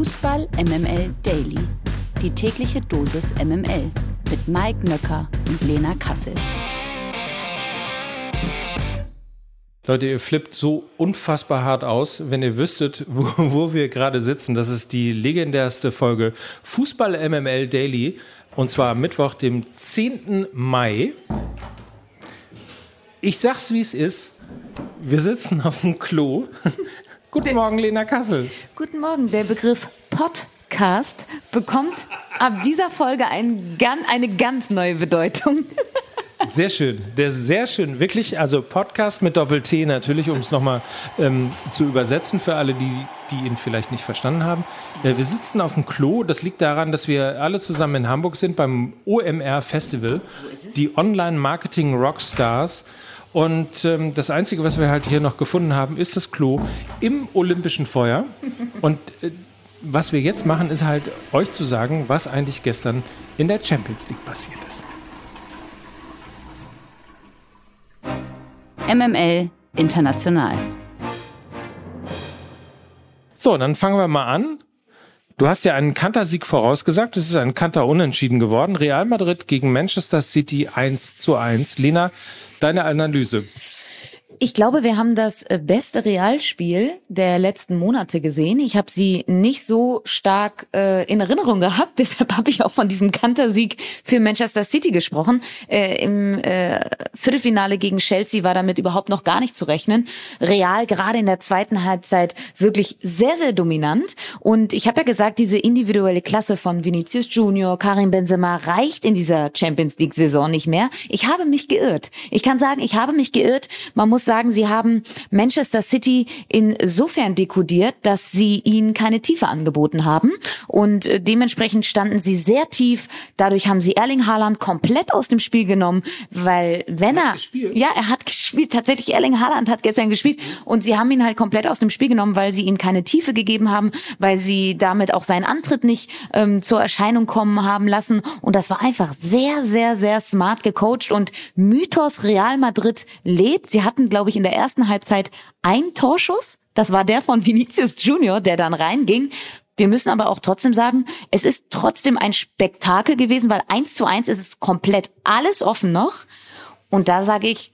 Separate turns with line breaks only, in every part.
Fußball MML Daily. Die tägliche Dosis MML mit Mike Nöcker und Lena Kassel.
Leute, ihr flippt so unfassbar hart aus, wenn ihr wüsstet, wo, wo wir gerade sitzen. Das ist die legendärste Folge Fußball MML Daily. Und zwar am Mittwoch, dem 10. Mai. Ich sag's, wie es ist. Wir sitzen auf dem Klo. Guten Morgen, Lena Kassel.
Guten Morgen. Der Begriff Podcast bekommt ab dieser Folge ein, eine ganz neue Bedeutung.
Sehr schön, der sehr schön, wirklich, also Podcast mit Doppel-T natürlich, um es nochmal ähm, zu übersetzen für alle, die, die ihn vielleicht nicht verstanden haben. Äh, wir sitzen auf dem Klo, das liegt daran, dass wir alle zusammen in Hamburg sind beim OMR Festival, die Online-Marketing Rockstars. Und ähm, das Einzige, was wir halt hier noch gefunden haben, ist das Klo im Olympischen Feuer. Und äh, was wir jetzt machen, ist halt euch zu sagen, was eigentlich gestern in der Champions League passiert ist.
MML International.
So, dann fangen wir mal an. Du hast ja einen Kantersieg vorausgesagt. Es ist ein Kanter unentschieden geworden. Real Madrid gegen Manchester City 1 zu 1. Lena, deine Analyse.
Ich glaube, wir haben das äh, beste Realspiel der letzten Monate gesehen. Ich habe sie nicht so stark äh, in Erinnerung gehabt, deshalb habe ich auch von diesem Kantersieg für Manchester City gesprochen. Äh, Im äh, Viertelfinale gegen Chelsea war damit überhaupt noch gar nicht zu rechnen. Real gerade in der zweiten Halbzeit wirklich sehr, sehr dominant. Und ich habe ja gesagt, diese individuelle Klasse von Vinicius Junior, Karim Benzema reicht in dieser Champions League-Saison nicht mehr. Ich habe mich geirrt. Ich kann sagen, ich habe mich geirrt. Man muss sagen, sie haben Manchester City insofern dekodiert, dass sie ihnen keine Tiefe angeboten haben. Und äh, dementsprechend standen sie sehr tief. Dadurch haben sie Erling Haaland komplett aus dem Spiel genommen, weil wenn er, er ja, er hat gespielt, tatsächlich Erling Haaland hat gestern gespielt. Und sie haben ihn halt komplett aus dem Spiel genommen, weil sie ihm keine Tiefe gegeben haben, weil sie damit auch seinen Antritt nicht ähm, zur Erscheinung kommen haben lassen. Und das war einfach sehr, sehr, sehr smart gecoacht. Und Mythos Real Madrid lebt. Sie hatten, glaube glaube ich, in der ersten Halbzeit ein Torschuss. Das war der von Vinicius Junior, der dann reinging. Wir müssen aber auch trotzdem sagen, es ist trotzdem ein Spektakel gewesen, weil eins zu eins ist es komplett alles offen noch. Und da sage ich,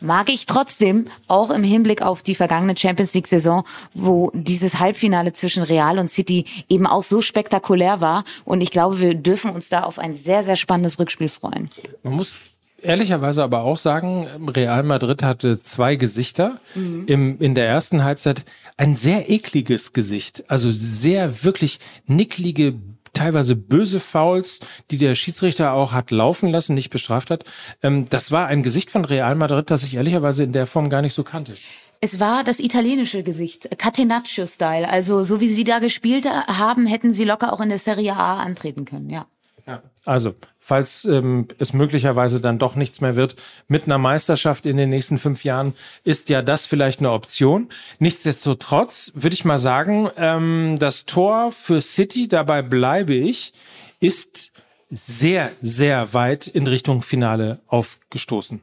mag ich trotzdem, auch im Hinblick auf die vergangene Champions League Saison, wo dieses Halbfinale zwischen Real und City eben auch so spektakulär war. Und ich glaube, wir dürfen uns da auf ein sehr, sehr spannendes Rückspiel freuen.
Man muss ehrlicherweise aber auch sagen, Real Madrid hatte zwei Gesichter. Mhm. Im, in der ersten Halbzeit ein sehr ekliges Gesicht. Also sehr wirklich nicklige, teilweise böse Fouls, die der Schiedsrichter auch hat laufen lassen, nicht bestraft hat. Ähm, das war ein Gesicht von Real Madrid, das ich ehrlicherweise in der Form gar nicht so kannte.
Es war das italienische Gesicht, Catenaccio-Style. Also so wie sie da gespielt haben, hätten sie locker auch in der Serie A antreten können, ja.
Ja. Also, falls ähm, es möglicherweise dann doch nichts mehr wird mit einer Meisterschaft in den nächsten fünf Jahren, ist ja das vielleicht eine Option. Nichtsdestotrotz würde ich mal sagen, ähm, das Tor für City, dabei bleibe ich, ist sehr, sehr weit in Richtung Finale aufgestoßen.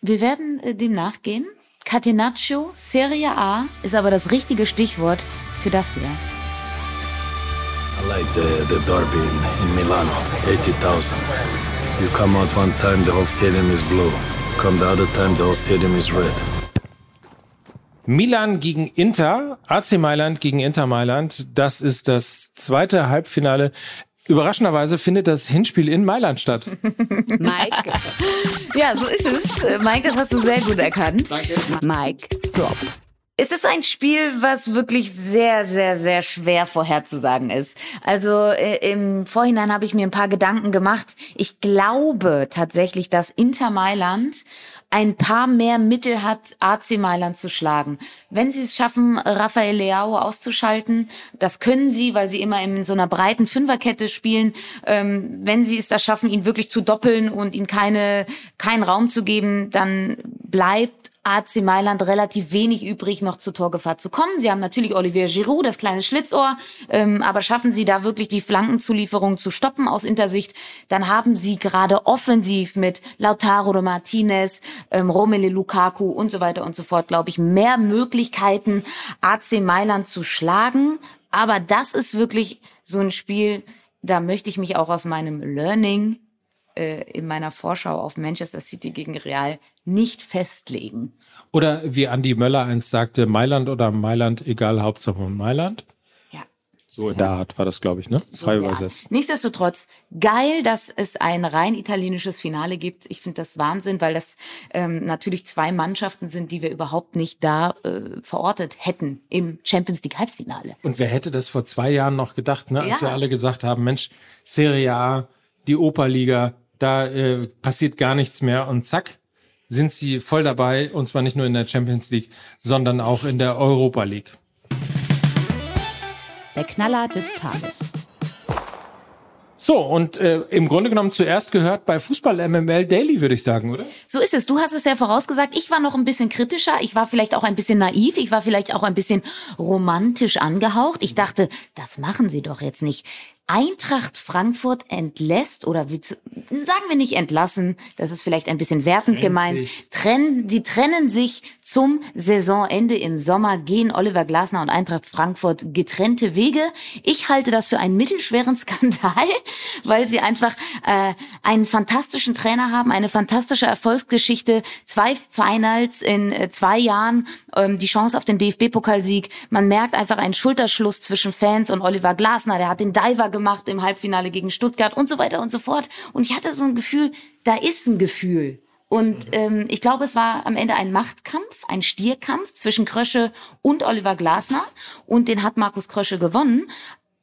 Wir werden äh, dem nachgehen. Catenaccio Serie A ist aber das richtige Stichwort für das hier.
I like the, the derby in, in Milano, 80,000. You come out one time, the whole stadium is blue. You come the other time, the whole stadium is red.
Milan gegen Inter, AC Mailand gegen Inter Mailand. Das ist das zweite Halbfinale. Überraschenderweise findet das Hinspiel in Mailand statt.
Mike. ja, so ist es. Mike, das hast du sehr gut erkannt.
Danke. Mike, drop.
Es ist ein Spiel, was wirklich sehr, sehr, sehr schwer vorherzusagen ist. Also äh, im Vorhinein habe ich mir ein paar Gedanken gemacht. Ich glaube tatsächlich, dass Inter Mailand ein paar mehr Mittel hat, AC Mailand zu schlagen. Wenn sie es schaffen, Rafael Leao auszuschalten, das können sie, weil sie immer in so einer breiten Fünferkette spielen. Ähm, wenn sie es da schaffen, ihn wirklich zu doppeln und ihm keine, keinen Raum zu geben, dann bleibt AC Mailand relativ wenig übrig, noch zur Torgefahr zu kommen. Sie haben natürlich Olivier Giroud, das kleine Schlitzohr, ähm, aber schaffen sie da wirklich die Flankenzulieferung zu stoppen aus Intersicht, dann haben sie gerade offensiv mit Lautaro Martinez, ähm, Romelu Lukaku und so weiter und so fort, glaube ich, mehr Möglichkeiten, AC Mailand zu schlagen. Aber das ist wirklich so ein Spiel, da möchte ich mich auch aus meinem Learning äh, in meiner Vorschau auf Manchester City gegen Real nicht festlegen.
Oder wie Andi Möller einst sagte, Mailand oder Mailand, egal, Hauptsache Mailand.
Ja.
So in der Art war das, glaube ich, ne? Frei
Ja.
übersetzt.
Nichtsdestotrotz, geil, dass es ein rein italienisches Finale gibt. Ich finde das Wahnsinn, weil das ähm, natürlich zwei Mannschaften sind, die wir überhaupt nicht da äh, verortet hätten im Champions League Halbfinale.
Und wer hätte das vor zwei Jahren noch gedacht, ne? als
Ja.
wir alle gesagt haben, Mensch, Serie A, die Operliga, da äh, passiert gar nichts mehr und zack, sind sie voll dabei und zwar nicht nur in der Champions League, sondern auch in der Europa League.
Der Knaller des Tages.
So, und äh, im Grunde genommen zuerst gehört bei Fußball MML Daily, würde ich sagen, oder?
So ist es. Du hast es ja vorausgesagt. Ich war noch ein bisschen kritischer. Ich war vielleicht auch ein bisschen naiv. Ich war vielleicht auch ein bisschen romantisch angehaucht. Ich dachte, das machen sie doch jetzt nicht. Eintracht Frankfurt entlässt oder wie zu, sagen wir nicht entlassen, das ist vielleicht ein bisschen wertend gemeint.
sich.
Trennen, die trennen sich zum Saisonende im Sommer, gehen Oliver Glasner und Eintracht Frankfurt getrennte Wege. Ich halte das für einen mittelschweren Skandal, weil sie einfach äh, einen fantastischen Trainer haben, eine fantastische Erfolgsgeschichte, zwei Finals in äh, zwei Jahren, ähm, die Chance auf den DFB-Pokalsieg. Man merkt einfach einen Schulterschluss zwischen Fans und Oliver Glasner, der hat den Diver gemacht im Halbfinale gegen Stuttgart und so weiter und so fort. Und ich hatte so ein Gefühl, da ist ein Gefühl. Und ähm, ich glaube, es war am Ende ein Machtkampf, ein Stierkampf zwischen Krösche und Oliver Glasner. Und den hat Markus Krösche gewonnen.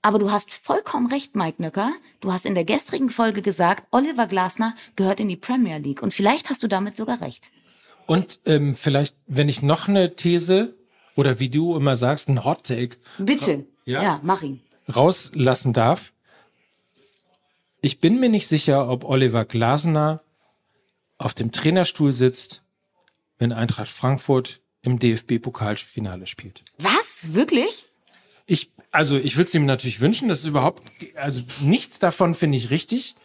Aber du hast vollkommen recht, Mike Nöcker. Du hast in der gestrigen Folge gesagt, Oliver Glasner gehört in die Premier League. Und vielleicht hast du damit sogar recht.
Und ähm, vielleicht, wenn ich noch eine These oder wie du immer sagst, ein Hot Take
Bitte.
Ja?
ja mach ihn.
Rauslassen darf. Ich bin mir nicht sicher, ob Oliver Glasner auf dem Trainerstuhl sitzt, wenn Eintracht Frankfurt im DFB-Pokalfinale spielt.
Was? Wirklich?
Ich, also ich würde es ihm natürlich wünschen, das ist überhaupt, also nichts davon finde ich richtig,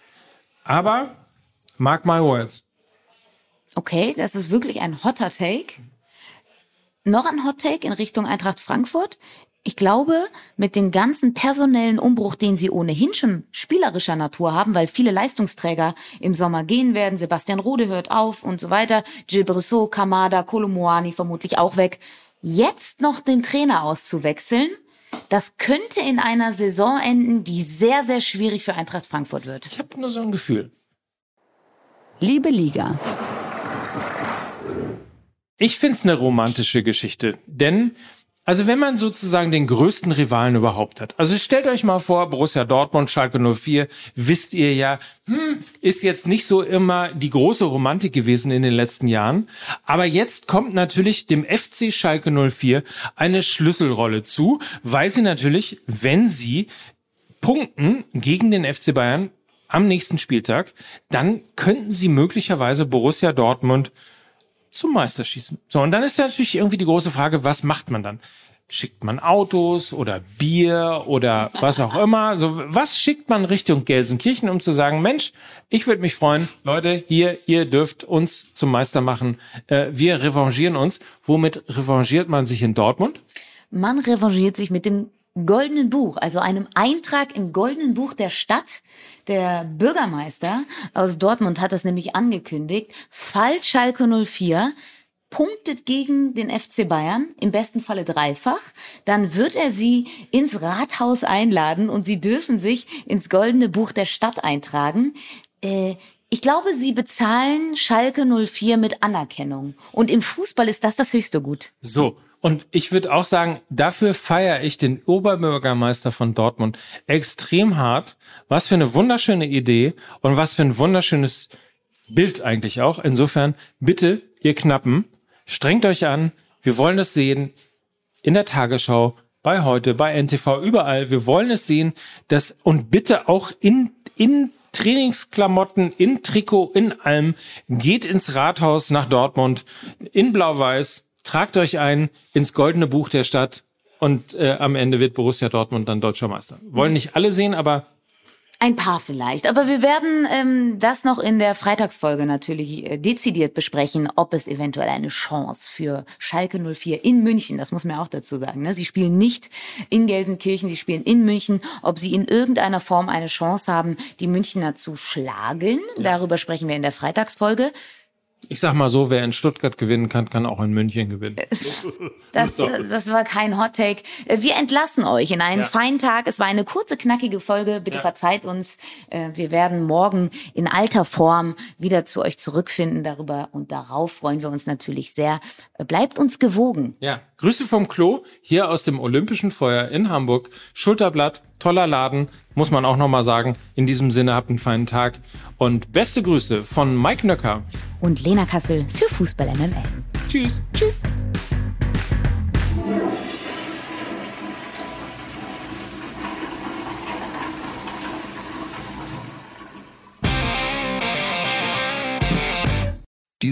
aber mark my words.
Okay, das ist wirklich ein hotter Take. Noch ein Hot Take in Richtung Eintracht Frankfurt. Ich glaube, mit dem ganzen personellen Umbruch, den sie ohnehin schon spielerischer Natur haben, weil viele Leistungsträger im Sommer gehen werden, Sebastian Rode hört auf und so weiter, Gil Brissot, Kamada, Kolomoani vermutlich auch weg, jetzt noch den Trainer auszuwechseln, das könnte in einer Saison enden, die sehr, sehr schwierig für Eintracht Frankfurt wird.
Ich habe nur so ein Gefühl.
Liebe Liga.
Ich find's eine romantische Geschichte, denn also wenn man sozusagen den größten Rivalen überhaupt hat. Also stellt euch mal vor, Borussia Dortmund, Schalke 04, wisst ihr ja, hm, ist jetzt nicht so immer die große Romantik gewesen in den letzten Jahren. Aber jetzt kommt natürlich dem FC Schalke 04 eine Schlüsselrolle zu, weil sie natürlich, wenn sie punkten gegen den FC Bayern am nächsten Spieltag, dann könnten sie möglicherweise Borussia Dortmund zum Meister schießen. So, und dann ist natürlich irgendwie die große Frage, was macht man dann? Schickt man Autos oder Bier oder was auch immer? So, was schickt man Richtung Gelsenkirchen, um zu sagen, Mensch, ich würde mich freuen, Leute, hier, ihr dürft uns zum Meister machen. Äh, wir revanchieren uns. Womit revanchiert man sich in Dortmund?
Man revanchiert sich mit dem Goldenen Buch, also einem Eintrag im Goldenen Buch der Stadt. Der Bürgermeister aus Dortmund hat das nämlich angekündigt. Falls Schalke 04 punktet gegen den FC Bayern, im besten Falle dreifach, dann wird er sie ins Rathaus einladen und sie dürfen sich ins Goldene Buch der Stadt eintragen. Äh, ich glaube, sie bezahlen Schalke 04 mit Anerkennung. Und im Fußball ist das das höchste Gut.
So. Und ich würde auch sagen, dafür feiere ich den Oberbürgermeister von Dortmund extrem hart. Was für eine wunderschöne Idee und was für ein wunderschönes Bild eigentlich auch. Insofern, bitte, ihr Knappen, strengt euch an. Wir wollen es sehen in der Tagesschau, bei heute, bei NTV, überall. Wir wollen es sehen, dass, und bitte auch in, in Trainingsklamotten, in Trikot, in allem, geht ins Rathaus nach Dortmund, in Blau-Weiß, tragt euch ein ins goldene Buch der Stadt und äh, am Ende wird Borussia Dortmund dann deutscher Meister. Wollen nicht alle sehen, aber
Ein paar vielleicht. Aber wir werden ähm, das noch in der Freitagsfolge natürlich äh, dezidiert besprechen, ob es eventuell eine Chance für Schalke 04 in München, das muss man auch dazu sagen. Ne? Sie spielen nicht in Gelsenkirchen, sie spielen in München, ob sie in irgendeiner Form eine Chance haben, die Münchner zu schlagen. Ja. Darüber sprechen wir in der Freitagsfolge.
Ich sag mal so, wer in Stuttgart gewinnen kann, kann auch in München gewinnen.
Das, das war kein Hot Take. Wir entlassen euch in einen ja. feinen Tag. Es war eine kurze, knackige Folge. Bitte ja. verzeiht uns. Äh, wir werden morgen in alter Form wieder zu euch zurückfinden. Darüber und darauf freuen wir uns natürlich sehr. Bleibt uns gewogen.
Ja. Grüße vom Klo hier aus dem Olympischen Feuer in Hamburg. Schulterblatt, toller Laden, muss man auch nochmal sagen. In diesem Sinne habt einen feinen Tag und beste Grüße von Mike Nöcker
und Lena Kassel für Fußball MML.
Tschüss.
Tschüss.